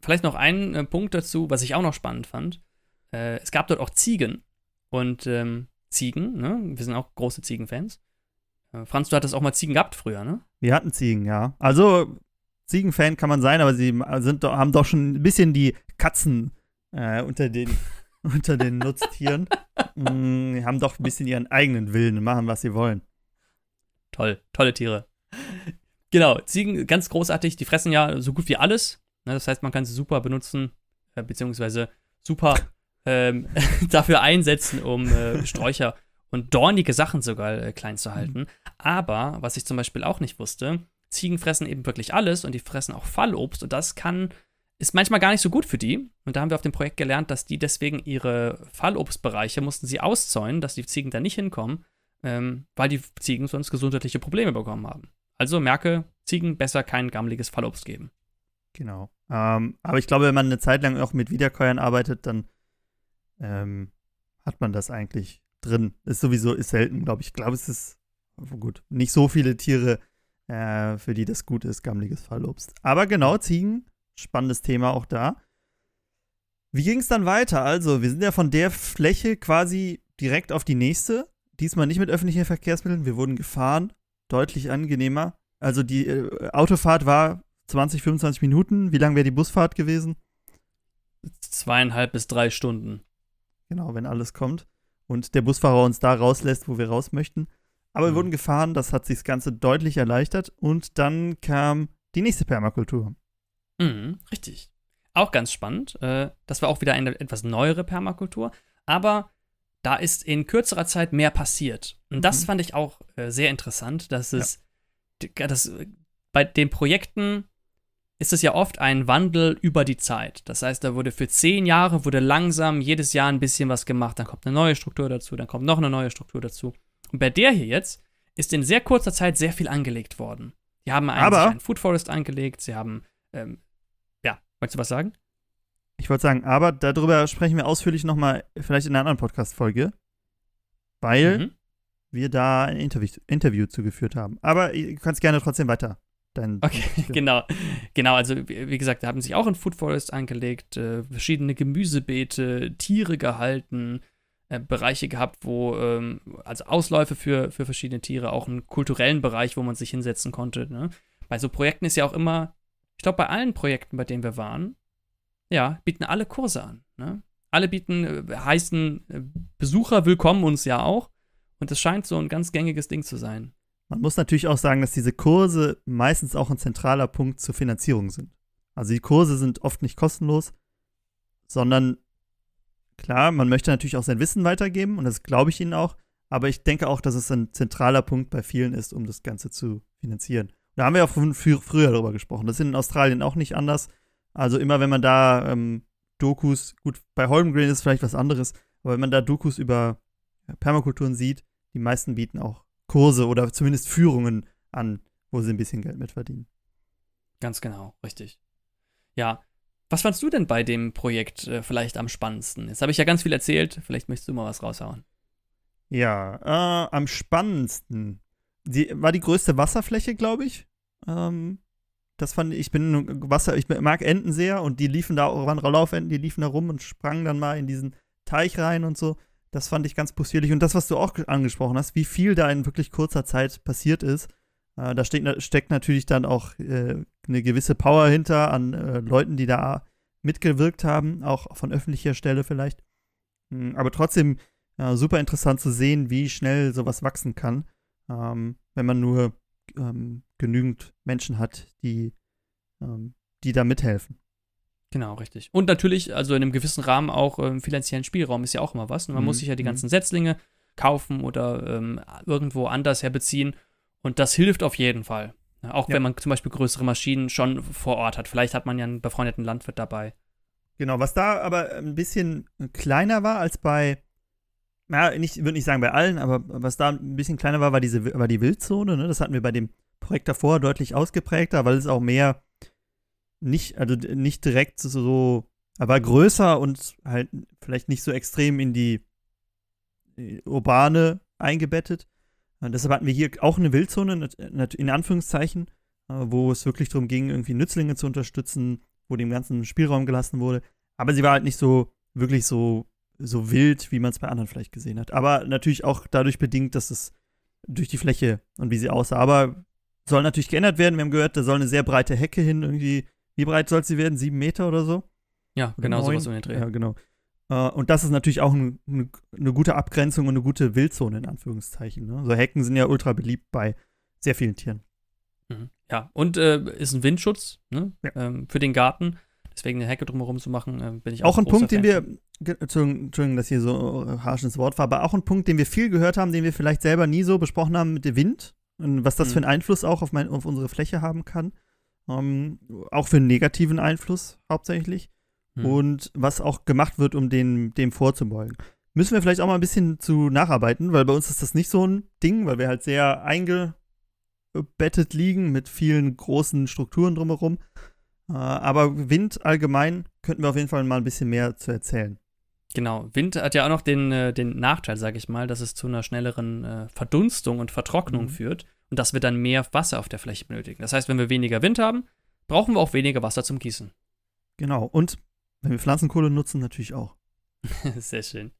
Vielleicht noch ein äh, Punkt dazu, was ich auch noch spannend fand. Äh, es gab dort auch Ziegen und ähm, Ziegen, ne? Wir sind auch große Ziegenfans. Äh, Franz, du hattest auch mal Ziegen gehabt früher, ne? Wir hatten Ziegen, ja. Also, Ziegenfan kann man sein, aber sie sind, haben doch schon ein bisschen die Katzen äh, unter den, unter den Nutztieren. mm, haben doch ein bisschen ihren eigenen Willen und machen, was sie wollen. Toll, tolle Tiere. Genau, Ziegen, ganz großartig, die fressen ja so gut wie alles. Ne, das heißt, man kann sie super benutzen, äh, beziehungsweise super ähm, dafür einsetzen, um äh, Sträucher und dornige Sachen sogar äh, klein zu halten. Mhm. Aber, was ich zum Beispiel auch nicht wusste, Ziegen fressen eben wirklich alles und die fressen auch Fallobst und das kann, ist manchmal gar nicht so gut für die. Und da haben wir auf dem Projekt gelernt, dass die deswegen ihre Fallobstbereiche mussten sie auszäunen, dass die Ziegen da nicht hinkommen, ähm, weil die Ziegen sonst gesundheitliche Probleme bekommen haben. Also merke, Ziegen besser kein gammeliges Fallobst geben. Genau. Ähm, aber ich glaube, wenn man eine Zeit lang auch mit Wiederkäuern arbeitet, dann ähm, hat man das eigentlich drin. Ist sowieso, ist selten, glaube ich. Ich glaube, es ist gut, nicht so viele Tiere, äh, für die das gut ist, gammeliges Fallobst. Aber genau, Ziegen, spannendes Thema auch da. Wie ging es dann weiter? Also, wir sind ja von der Fläche quasi direkt auf die nächste. Diesmal nicht mit öffentlichen Verkehrsmitteln. Wir wurden gefahren. Deutlich angenehmer. Also, die äh, Autofahrt war 20, 25 Minuten. Wie lang wäre die Busfahrt gewesen? Zweieinhalb bis drei Stunden. Genau, wenn alles kommt. Und der Busfahrer uns da rauslässt, wo wir raus möchten. Aber mhm. wir wurden gefahren, das hat sich das Ganze deutlich erleichtert. Und dann kam die nächste Permakultur. Mhm, richtig. Auch ganz spannend. Äh, das war auch wieder eine etwas neuere Permakultur. Aber da ist in kürzerer Zeit mehr passiert. Und das mhm. fand ich auch äh, sehr interessant, dass es ja. dass bei den Projekten ist es ja oft ein Wandel über die Zeit. Das heißt, da wurde für zehn Jahre, wurde langsam jedes Jahr ein bisschen was gemacht, dann kommt eine neue Struktur dazu, dann kommt noch eine neue Struktur dazu. Und bei der hier jetzt ist in sehr kurzer Zeit sehr viel angelegt worden. Die haben einen, einen Food Forest angelegt, sie haben, ähm, ja, wolltest du was sagen? Ich wollte sagen, aber darüber sprechen wir ausführlich nochmal, vielleicht in einer anderen Podcast-Folge, weil mhm. wir da ein Interview, Interview zugeführt haben. Aber du kannst gerne trotzdem weiter Dein okay, genau. Genau, also wie gesagt, da haben sich auch ein Food Forest angelegt, äh, verschiedene Gemüsebeete, Tiere gehalten, äh, Bereiche gehabt, wo, ähm, also Ausläufe für, für verschiedene Tiere, auch einen kulturellen Bereich, wo man sich hinsetzen konnte. Ne? Bei so Projekten ist ja auch immer, ich glaube, bei allen Projekten, bei denen wir waren, ja, bieten alle Kurse an. Ne? Alle bieten, äh, heißen äh, Besucher willkommen uns ja auch. Und es scheint so ein ganz gängiges Ding zu sein. Man muss natürlich auch sagen, dass diese Kurse meistens auch ein zentraler Punkt zur Finanzierung sind. Also die Kurse sind oft nicht kostenlos, sondern klar, man möchte natürlich auch sein Wissen weitergeben und das glaube ich Ihnen auch, aber ich denke auch, dass es ein zentraler Punkt bei vielen ist, um das Ganze zu finanzieren. Da haben wir auch früher darüber gesprochen. Das ist in Australien auch nicht anders. Also immer, wenn man da ähm, Dokus, gut, bei Holmgren ist vielleicht was anderes, aber wenn man da Dokus über Permakulturen sieht, die meisten bieten auch Kurse oder zumindest Führungen an, wo sie ein bisschen Geld mit verdienen. Ganz genau, richtig. Ja, was fandst du denn bei dem Projekt äh, vielleicht am spannendsten? Jetzt habe ich ja ganz viel erzählt, vielleicht möchtest du mal was raushauen. Ja, äh, am spannendsten die, war die größte Wasserfläche, glaube ich. Ähm, das fand ich, ich bin Wasser, ich mag Enten sehr und die liefen da, waren Laufenten, die liefen da rum und sprangen dann mal in diesen Teich rein und so. Das fand ich ganz possierlich. Und das, was du auch angesprochen hast, wie viel da in wirklich kurzer Zeit passiert ist, äh, da steckt, steckt, natürlich dann auch äh, eine gewisse Power hinter an äh, Leuten, die da mitgewirkt haben, auch von öffentlicher Stelle vielleicht. Mhm, aber trotzdem super interessant zu sehen, wie schnell sowas wachsen kann, ähm, wenn man nur ähm, genügend Menschen hat, die, ähm, die da mithelfen. Genau, richtig. Und natürlich, also in einem gewissen Rahmen auch ähm, finanziellen Spielraum ist ja auch immer was. Und man mhm. muss sich ja die mhm. ganzen Setzlinge kaufen oder ähm, irgendwo anders herbeziehen. Und das hilft auf jeden Fall. Auch ja. wenn man zum Beispiel größere Maschinen schon vor Ort hat. Vielleicht hat man ja einen befreundeten Landwirt dabei. Genau, was da aber ein bisschen kleiner war als bei, na, ich würde nicht sagen bei allen, aber was da ein bisschen kleiner war, war, diese, war die Wildzone. Ne? Das hatten wir bei dem Projekt davor deutlich ausgeprägter, weil es auch mehr nicht, also nicht direkt so, aber größer und halt vielleicht nicht so extrem in die urbane eingebettet. Und deshalb hatten wir hier auch eine Wildzone, in Anführungszeichen, äh, wo es wirklich darum ging, irgendwie Nützlinge zu unterstützen, wo dem ganzen Spielraum gelassen wurde. Aber sie war halt nicht so wirklich so, so wild, wie man es bei anderen vielleicht gesehen hat. Aber natürlich auch dadurch bedingt, dass es durch die Fläche und wie sie aussah. Aber soll natürlich geändert werden. Wir haben gehört, da soll eine sehr breite Hecke hin, irgendwie wie breit soll sie werden? Sieben Meter oder so? Ja, genau oder sowas um den Dreh. Ja, genau. Uh, und das ist natürlich auch ein, eine, eine gute Abgrenzung und eine gute Wildzone in Anführungszeichen. Ne? So Hecken sind ja ultra beliebt bei sehr vielen Tieren. Mhm. Ja, und äh, ist ein Windschutz ne? Ja. ähm, für den Garten. Deswegen eine Hecke drumherum zu machen, äh, bin ich auch Auch ein Punkt, den Fan wir, ge- Entschuldigung, Entschuldigung, dass hier so äh, harsch ins Wort war, aber auch ein Punkt, den wir viel gehört haben, den wir vielleicht selber nie so besprochen haben mit dem Wind und was das Mhm. für einen Einfluss auch auf, mein, auf unsere Fläche haben kann. Ähm, auch für einen negativen Einfluss hauptsächlich. Hm. Und was auch gemacht wird, um den, dem vorzubeugen. Müssen wir vielleicht auch mal ein bisschen zu nacharbeiten, weil bei uns ist das nicht so ein Ding, weil wir halt sehr eingebettet liegen mit vielen großen Strukturen drumherum. Äh, aber Wind allgemein könnten wir auf jeden Fall mal ein bisschen mehr zu erzählen. Genau. Wind hat ja auch noch den, äh, den Nachteil, sage ich mal, dass es zu einer schnelleren äh, Verdunstung und Vertrocknung Mhm. führt und dass wir dann mehr Wasser auf der Fläche benötigen. Das heißt, wenn wir weniger Wind haben, brauchen wir auch weniger Wasser zum Gießen. Genau. Und wenn wir Pflanzenkohle nutzen, natürlich auch. Sehr schön.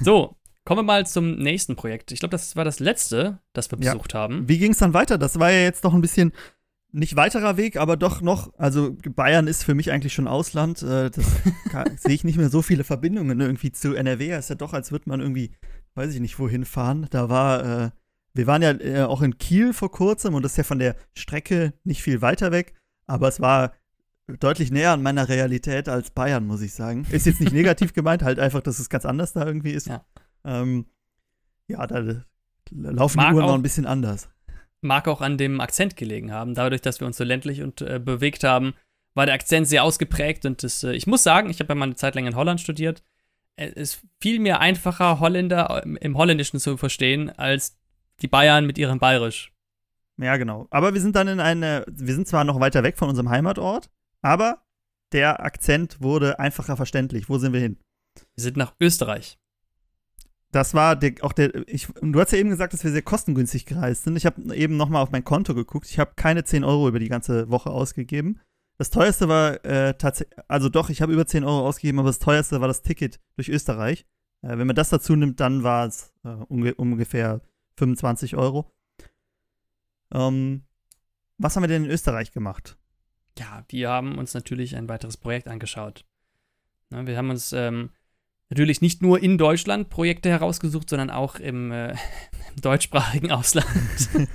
So, kommen wir mal zum nächsten Projekt. Ich glaube, das war das letzte, das wir Ja. besucht haben. Wie ging es dann weiter? Das war ja jetzt doch ein bisschen nicht weiterer Weg, aber doch noch. Also Bayern ist für mich eigentlich schon Ausland. Äh, das sehe ich nicht mehr so viele Verbindungen irgendwie zu NRW. Es ist ja doch, als würde man irgendwie, weiß ich nicht, wohin fahren. Da war, äh, wir waren ja äh, auch in Kiel vor kurzem und das ist ja von der Strecke nicht viel weiter weg, aber es war deutlich näher an meiner Realität als Bayern, muss ich sagen. Ist jetzt nicht negativ gemeint, halt einfach, dass es ganz anders da irgendwie ist. Ja. Ähm, ja, da laufen Mag die Uhren auch- noch ein bisschen anders. Mag auch an dem Akzent gelegen haben. Dadurch, dass wir uns so ländlich und äh, bewegt haben, war der Akzent sehr ausgeprägt. Und das, äh, ich muss sagen, ich habe ja mal eine Zeit lang in Holland studiert. Es ist viel mir einfacher, Holländer im, im Holländischen zu verstehen, als die Bayern mit ihrem Bayerisch. Ja, genau. Aber wir sind dann in eine, wir sind zwar noch weiter weg von unserem Heimatort, aber der Akzent wurde einfacher verständlich. Wo sind wir hin? Wir sind nach Österreich. Das war der, auch der, ich, du hast ja eben gesagt, dass wir sehr kostengünstig gereist sind. Ich habe eben nochmal auf mein Konto geguckt. Ich habe keine 10 Euro über die ganze Woche ausgegeben. Das teuerste war äh, tatsächlich, also doch, ich habe über 10 Euro ausgegeben, aber das teuerste war das Ticket durch Österreich. Äh, wenn man das dazu nimmt, dann war es äh, unge ungefähr 25 Euro. Ähm, was haben wir denn in Österreich gemacht? Ja, wir haben uns natürlich ein weiteres Projekt angeschaut. Na, wir haben uns ähm, natürlich nicht nur in Deutschland Projekte herausgesucht, sondern auch im, äh, im deutschsprachigen Ausland.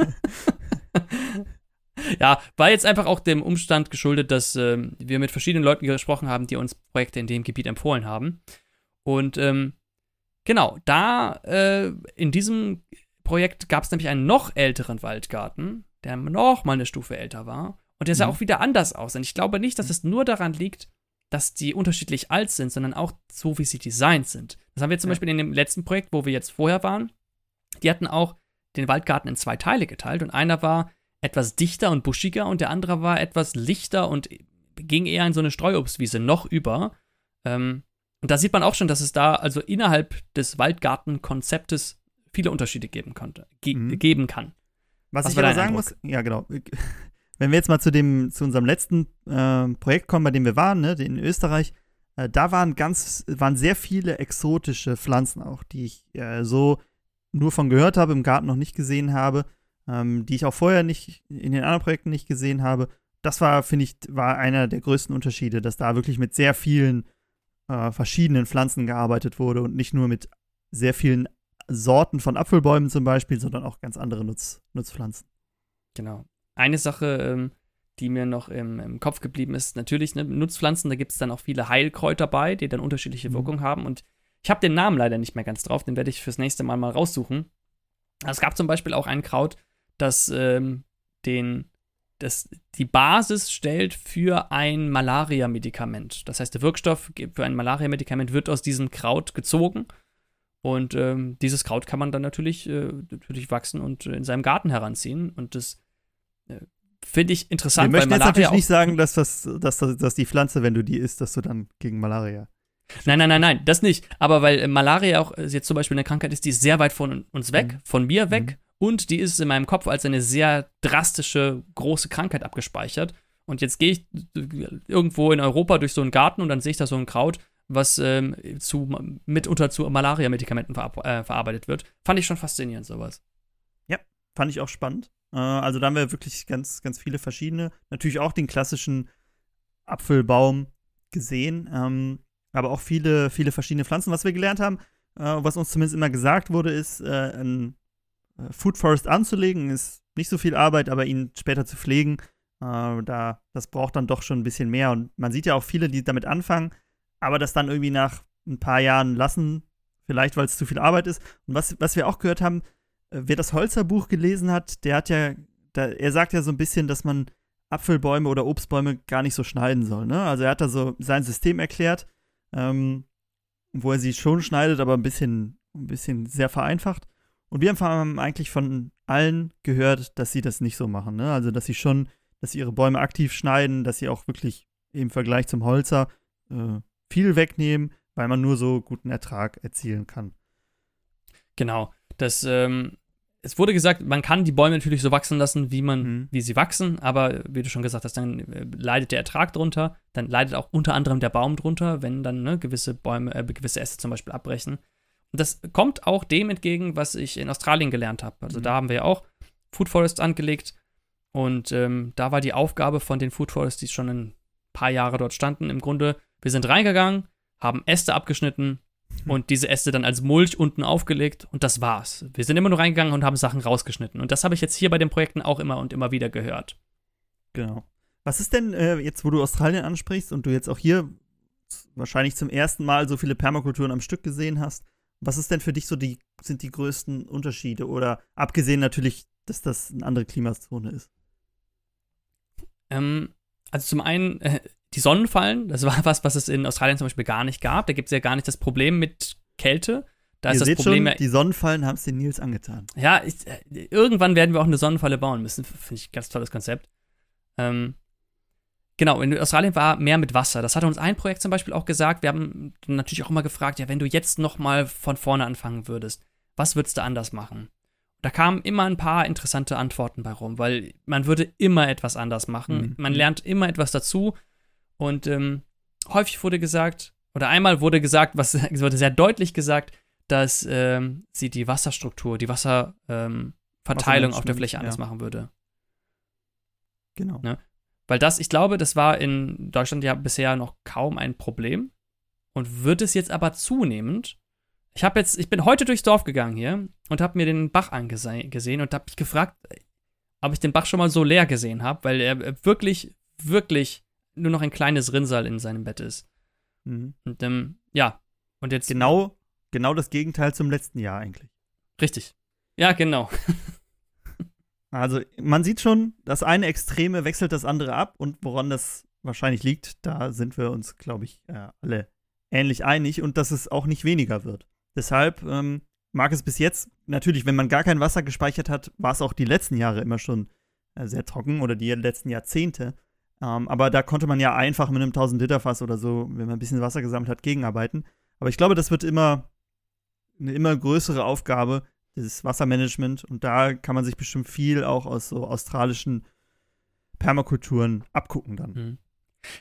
ja, war jetzt einfach auch dem Umstand geschuldet, dass ähm, wir mit verschiedenen Leuten gesprochen haben, die uns Projekte in dem Gebiet empfohlen haben. Und ähm, genau, da äh, in diesem Projekt gab es nämlich einen noch älteren Waldgarten, der noch mal eine Stufe älter war. Und der sah Mhm. auch wieder anders aus. Und ich glaube nicht, dass es nur daran liegt, dass die unterschiedlich alt sind, sondern auch so, wie sie designt sind. Das haben wir zum Ja. Beispiel in dem letzten Projekt, wo wir jetzt vorher waren. Die hatten auch den Waldgarten in zwei Teile geteilt und einer war etwas dichter und buschiger und der andere war etwas lichter und ging eher in so eine Streuobstwiese noch über. Ähm, und da sieht man auch schon, dass es da also innerhalb des Waldgartenkonzeptes viele Unterschiede geben konnte, ge Mhm. geben kann. Was, Was ich aber sagen Eindruck? muss, ja genau. Wenn wir jetzt mal zu dem, zu unserem letzten ähm, Projekt kommen, bei dem wir waren, ne, in Österreich, äh, da waren ganz, waren sehr viele exotische Pflanzen auch, die ich äh, so nur von gehört habe, im Garten noch nicht gesehen habe, ähm, die ich auch vorher nicht in den anderen Projekten nicht gesehen habe. Das war, finde ich, war einer der größten Unterschiede, dass da wirklich mit sehr vielen äh, verschiedenen Pflanzen gearbeitet wurde und nicht nur mit sehr vielen Sorten von Apfelbäumen zum Beispiel, sondern auch ganz andere Nutz, Nutzpflanzen. Genau. Eine Sache, ähm, die mir noch im, im Kopf geblieben ist, natürlich, ne, Nutzpflanzen, da gibt es dann auch viele Heilkräuter bei, die dann unterschiedliche Mhm. Wirkungen haben. Und ich habe den Namen leider nicht mehr ganz drauf, den werde ich fürs nächste Mal mal raussuchen. Es gab zum Beispiel auch ein Kraut, das ähm, den, das die Basis stellt für ein Malaria-Medikament. Das heißt, der Wirkstoff für ein Malaria-Medikament wird aus diesem Kraut gezogen. Und ähm, dieses Kraut kann man dann natürlich, äh, natürlich wachsen und in seinem Garten heranziehen. Und das finde ich Wir interessant, möchten jetzt natürlich nicht sagen, dass, das, dass, das, dass die Pflanze, wenn du die isst, dass du dann gegen Malaria. Nein, nein, nein, nein, das nicht. Aber weil äh, Malaria auch äh, jetzt zum Beispiel eine Krankheit ist, die ist sehr weit von uns weg, Mhm. von mir weg. Und die ist in meinem Kopf als eine sehr drastische, große Krankheit abgespeichert. Und jetzt gehe ich äh, irgendwo in Europa durch so einen Garten und dann sehe ich da so ein Kraut, was ähm, zu, mitunter zu Malaria-Medikamenten verar äh, verarbeitet wird. Fand ich schon faszinierend, sowas. Fand ich auch spannend. Äh, also da haben wir wirklich ganz, ganz viele verschiedene. Natürlich auch den klassischen Apfelbaum gesehen, ähm, aber auch viele, viele verschiedene Pflanzen. Was wir gelernt haben, äh, was uns zumindest immer gesagt wurde, ist, äh, ein äh, Food Forest anzulegen, ist nicht so viel Arbeit, aber ihn später zu pflegen, äh, da, das braucht dann doch schon ein bisschen mehr. Und man sieht ja auch viele, die damit anfangen, aber das dann irgendwie nach ein paar Jahren lassen, vielleicht weil es zu viel Arbeit ist. Und was, was wir auch gehört haben, wer das Holzer-Buch gelesen hat, der hat ja, da, er sagt ja so ein bisschen, dass man Apfelbäume oder Obstbäume gar nicht so schneiden soll. Ne? Also er hat da so sein System erklärt, ähm, wo er sie schon schneidet, aber ein bisschen, ein bisschen sehr vereinfacht. Und wir haben eigentlich von allen gehört, dass sie das nicht so machen. Ne? Also dass sie schon, dass sie ihre Bäume aktiv schneiden, dass sie auch wirklich im Vergleich zum Holzer äh, viel wegnehmen, weil man nur so guten Ertrag erzielen kann. Genau. Das ähm, es wurde gesagt, man kann die Bäume natürlich so wachsen lassen, wie man, mhm. wie sie wachsen, aber wie du schon gesagt hast, dann äh, leidet der Ertrag drunter, dann leidet auch unter anderem der Baum drunter, wenn dann ne, gewisse Bäume, äh, gewisse Äste zum Beispiel abbrechen. Und das kommt auch dem entgegen, was ich in Australien gelernt habe. Also mhm. da haben wir ja auch Food Forests angelegt und ähm, da war die Aufgabe von den Food Forests, die schon ein paar Jahre dort standen, im Grunde, wir sind reingegangen, haben Äste abgeschnitten, und diese Äste dann als Mulch unten aufgelegt und das war's. Wir sind immer nur reingegangen und haben Sachen rausgeschnitten. Und das habe ich jetzt hier bei den Projekten auch immer und immer wieder gehört. Genau. Was ist denn äh, jetzt, wo du Australien ansprichst und du jetzt auch hier wahrscheinlich zum ersten Mal so viele Permakulturen am Stück gesehen hast, was ist denn für dich so die, sind die größten Unterschiede? Oder abgesehen natürlich, dass das eine andere Klimazone ist? Ähm, also zum einen, äh, die Sonnenfallen, das war was, was es in Australien zum Beispiel gar nicht gab. Da gibt es ja gar nicht das Problem mit Kälte. Da Ihr ist das seht Problem. Schon, die Sonnenfallen haben es den Nils angetan. Ja, ich, äh, irgendwann werden wir auch eine Sonnenfalle bauen müssen. Finde ich ein ganz tolles Konzept. Ähm, genau, in Australien war mehr mit Wasser. Das hatte uns ein Projekt zum Beispiel auch gesagt. Wir haben natürlich auch immer gefragt, ja, wenn du jetzt noch mal von vorne anfangen würdest, was würdest du anders machen? Da kamen immer ein paar interessante Antworten bei rum, weil man würde immer etwas anders machen. Mhm. Man lernt immer etwas dazu und ähm, häufig wurde gesagt, oder einmal wurde gesagt, was wurde sehr deutlich gesagt, dass ähm, sie die Wasserstruktur, die Wasserverteilung ähm, auf der Fläche anders ja. machen würde. Genau. Ne? Weil das, ich glaube, das war in Deutschland ja bisher noch kaum ein Problem und wird es jetzt aber zunehmend. Ich habe jetzt, ich bin heute durchs Dorf gegangen hier und habe mir den Bach angesehen und habe mich gefragt, ob ich den Bach schon mal so leer gesehen habe, weil er wirklich, wirklich nur noch ein kleines Rinnsal in seinem Bett ist. Mhm. Und ähm, ja, und jetzt. Genau, genau das Gegenteil zum letzten Jahr eigentlich. Richtig. Ja, genau. also, man sieht schon, das eine Extreme wechselt das andere ab und woran das wahrscheinlich liegt, da sind wir uns, glaube ich, äh, alle ähnlich einig und dass es auch nicht weniger wird. Deshalb ähm, mag es bis jetzt, natürlich, wenn man gar kein Wasser gespeichert hat, war es auch die letzten Jahre immer schon äh, sehr trocken oder die letzten Jahrzehnte. Ähm, aber da konnte man ja einfach mit einem 1000-Liter-Fass oder so, wenn man ein bisschen Wasser gesammelt hat, gegenarbeiten. Aber ich glaube, das wird immer eine immer größere Aufgabe, dieses Wassermanagement. Und da kann man sich bestimmt viel auch aus so australischen Permakulturen abgucken dann. Mhm.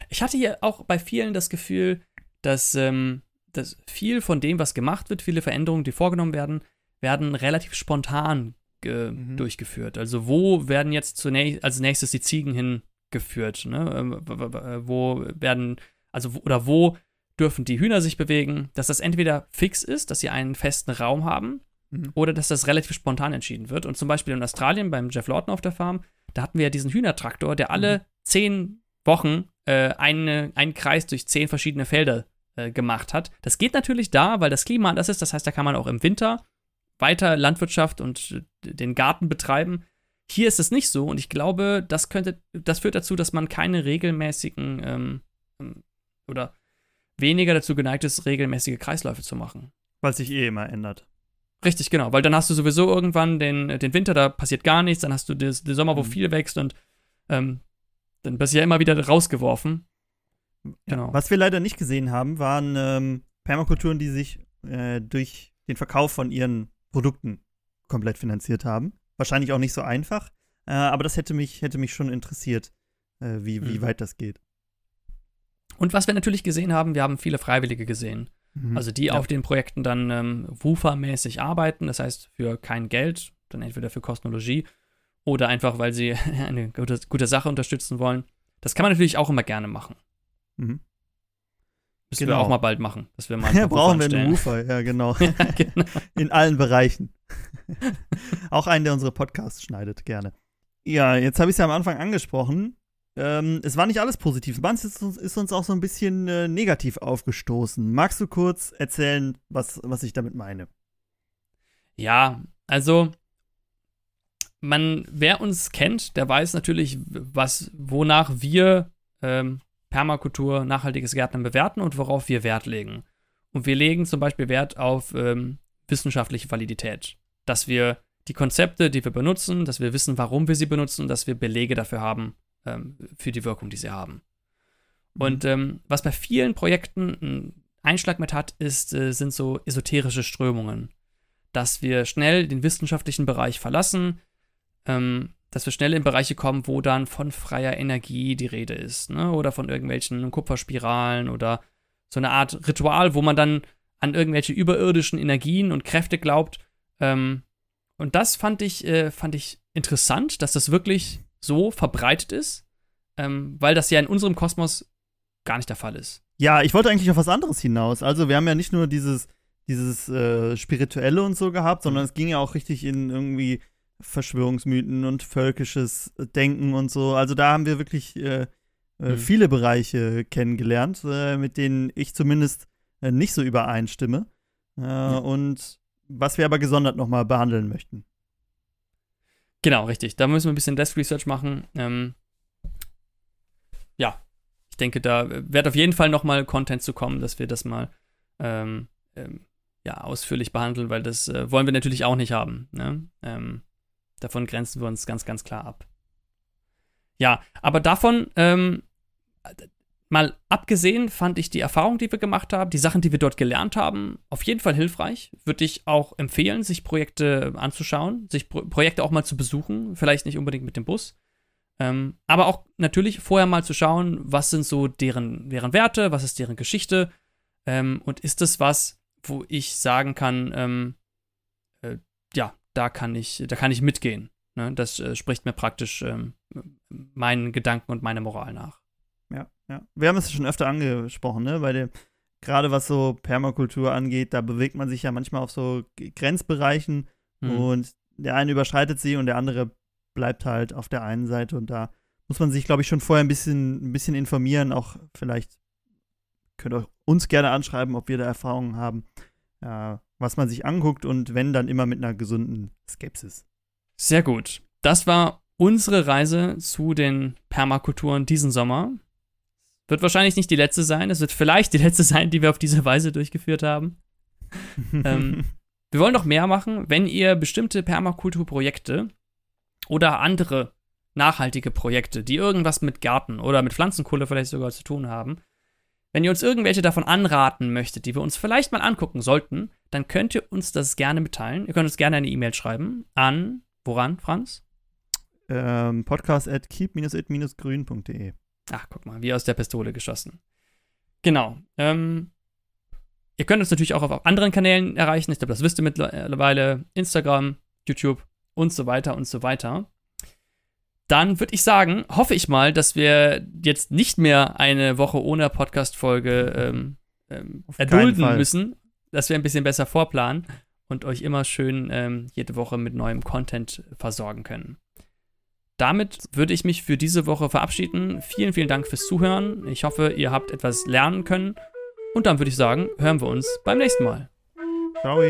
Ich hatte hier auch bei vielen das Gefühl, dass, ähm, dass viel von dem, was gemacht wird, viele Veränderungen, die vorgenommen werden, werden relativ spontan mhm. durchgeführt. Also wo werden jetzt zunächst, als nächstes die Ziegen hin geführt. Ne? Ähm, äh, wo werden, also oder wo dürfen die Hühner sich bewegen, dass das entweder fix ist, dass sie einen festen Raum haben, mhm. oder dass das relativ spontan entschieden wird. Und zum Beispiel in Australien beim Jeff Lawton auf der Farm, da hatten wir ja diesen Hühnertraktor, der alle mhm. zehn Wochen äh, eine, einen Kreis durch zehn verschiedene Felder äh, gemacht hat. Das geht natürlich da, weil das Klima anders ist. Das heißt, da kann man auch im Winter weiter Landwirtschaft und äh, den Garten betreiben. Hier ist es nicht so und ich glaube, das könnte, das führt dazu, dass man keine regelmäßigen ähm, ähm, oder weniger dazu geneigt ist, regelmäßige Kreisläufe zu machen. Weil sich eh immer ändert. Richtig, genau, weil dann hast du sowieso irgendwann den, den Winter, da passiert gar nichts, dann hast du den Sommer, wo mhm. viel wächst und ähm, dann bist du ja immer wieder rausgeworfen. Genau. Ja, was wir leider nicht gesehen haben, waren ähm, Permakulturen, die sich äh, durch den Verkauf von ihren Produkten komplett finanziert haben. Wahrscheinlich auch nicht so einfach, äh, aber das hätte mich, hätte mich schon interessiert, äh, wie, wie mhm. weit das geht. Und was wir natürlich gesehen haben, wir haben viele Freiwillige gesehen. Mhm. Also die ja. auf den Projekten dann ähm, WUFA-mäßig arbeiten, das heißt für kein Geld, dann entweder für Kosmologie oder einfach, weil sie eine gute, gute Sache unterstützen wollen. Das kann man natürlich auch immer gerne machen. Mhm. Müssen genau. wir auch mal bald machen, dass wir mal ja, brauchen wir einen Woofer, ja genau. ja, genau. In allen Bereichen. auch einen, der unsere Podcasts schneidet, gerne. Ja, jetzt habe ich es ja am Anfang angesprochen. Ähm, es war nicht alles positiv. Manches ist uns, ist uns auch so ein bisschen äh, negativ aufgestoßen. Magst du kurz erzählen, was, was ich damit meine? Ja, also man, wer uns kennt, der weiß natürlich, was, wonach wir ähm, Permakultur, nachhaltiges Gärtnern bewerten und worauf wir Wert legen. Und wir legen zum Beispiel Wert auf ähm, wissenschaftliche Validität. Dass wir die Konzepte, die wir benutzen, dass wir wissen, warum wir sie benutzen, dass wir Belege dafür haben, ähm, für die Wirkung, die sie haben. Mhm. Und ähm, was bei vielen Projekten einen Einschlag mit hat, ist, äh, sind so esoterische Strömungen. Dass wir schnell den wissenschaftlichen Bereich verlassen, ähm, dass wir schnell in Bereiche kommen, wo dann von freier Energie die Rede ist, ne? oder von irgendwelchen Kupferspiralen oder so eine Art Ritual, wo man dann an irgendwelche überirdischen Energien und Kräfte glaubt. Ähm, und das fand ich, äh, fand ich interessant, dass das wirklich so verbreitet ist, ähm, weil das ja in unserem Kosmos gar nicht der Fall ist. Ja, ich wollte eigentlich auf was anderes hinaus. Also wir haben ja nicht nur dieses, dieses äh, Spirituelle und so gehabt, sondern mhm. es ging ja auch richtig in irgendwie Verschwörungsmythen und völkisches Denken und so. Also da haben wir wirklich äh, äh, mhm. viele Bereiche kennengelernt, äh, mit denen ich zumindest äh, nicht so übereinstimme. Ja. Und was wir aber gesondert nochmal behandeln möchten. Genau, richtig. Da müssen wir ein bisschen Desk Research machen. Ähm, ja, ich denke, da wird auf jeden Fall nochmal Content zu kommen, dass wir das mal ähm, ähm, ja, ausführlich behandeln, weil das äh, wollen wir natürlich auch nicht haben. Ne? Ähm, davon grenzen wir uns ganz, ganz klar ab. Ja, aber davon ähm, mal abgesehen fand ich die Erfahrung, die wir gemacht haben, die Sachen, die wir dort gelernt haben, auf jeden Fall hilfreich. Würde ich auch empfehlen, sich Projekte anzuschauen, sich Pro Projekte auch mal zu besuchen. Vielleicht nicht unbedingt mit dem Bus. Ähm, aber auch natürlich vorher mal zu schauen, was sind so deren, deren Werte, was ist deren Geschichte ähm, und ist das was, wo ich sagen kann, ähm, äh, ja, da kann ich, da kann ich mitgehen. Ne? Das äh, spricht mir praktisch ähm, meinen Gedanken und meine Moral nach. Ja, ja. Wir haben es schon öfter angesprochen, ne? Dem, gerade was so Permakultur angeht, da bewegt man sich ja manchmal auf so Grenzbereichen mhm. und der eine überschreitet sie und der andere bleibt halt auf der einen Seite und da muss man sich, glaube ich, schon vorher ein bisschen, ein bisschen informieren. Auch vielleicht könnt ihr uns gerne anschreiben, ob wir da Erfahrungen haben, ja, was man sich anguckt und wenn, dann immer mit einer gesunden Skepsis. Sehr gut. Das war unsere Reise zu den Permakulturen diesen Sommer. Wird wahrscheinlich nicht die letzte sein. Es wird vielleicht die letzte sein, die wir auf diese Weise durchgeführt haben. ähm, wir wollen noch mehr machen. Wenn ihr bestimmte Permakulturprojekte oder andere nachhaltige Projekte, die irgendwas mit Garten oder mit Pflanzenkohle vielleicht sogar zu tun haben, wenn ihr uns irgendwelche davon anraten möchtet, die wir uns vielleicht mal angucken sollten, dann könnt ihr uns das gerne mitteilen. Ihr könnt uns gerne eine E-Mail schreiben an, woran, Franz? Ähm, podcast at keep-it-grün.de Ach, guck mal, wie aus der Pistole geschossen. Genau. Ähm, ihr könnt uns natürlich auch auf anderen Kanälen erreichen. Ich glaube, das wisst ihr mittlerweile. Instagram, YouTube und so weiter und so weiter. Dann würde ich sagen, hoffe ich mal, dass wir jetzt nicht mehr eine Woche ohne Podcast-Folge ähm, ähm, erdulden müssen, dass wir ein bisschen besser vorplanen und euch immer schön ähm, jede Woche mit neuem Content versorgen können damit würde ich mich für diese Woche verabschieden. Vielen, vielen Dank fürs Zuhören. Ich hoffe, ihr habt etwas lernen können. Und dann würde ich sagen, hören wir uns beim nächsten Mal. Ciao.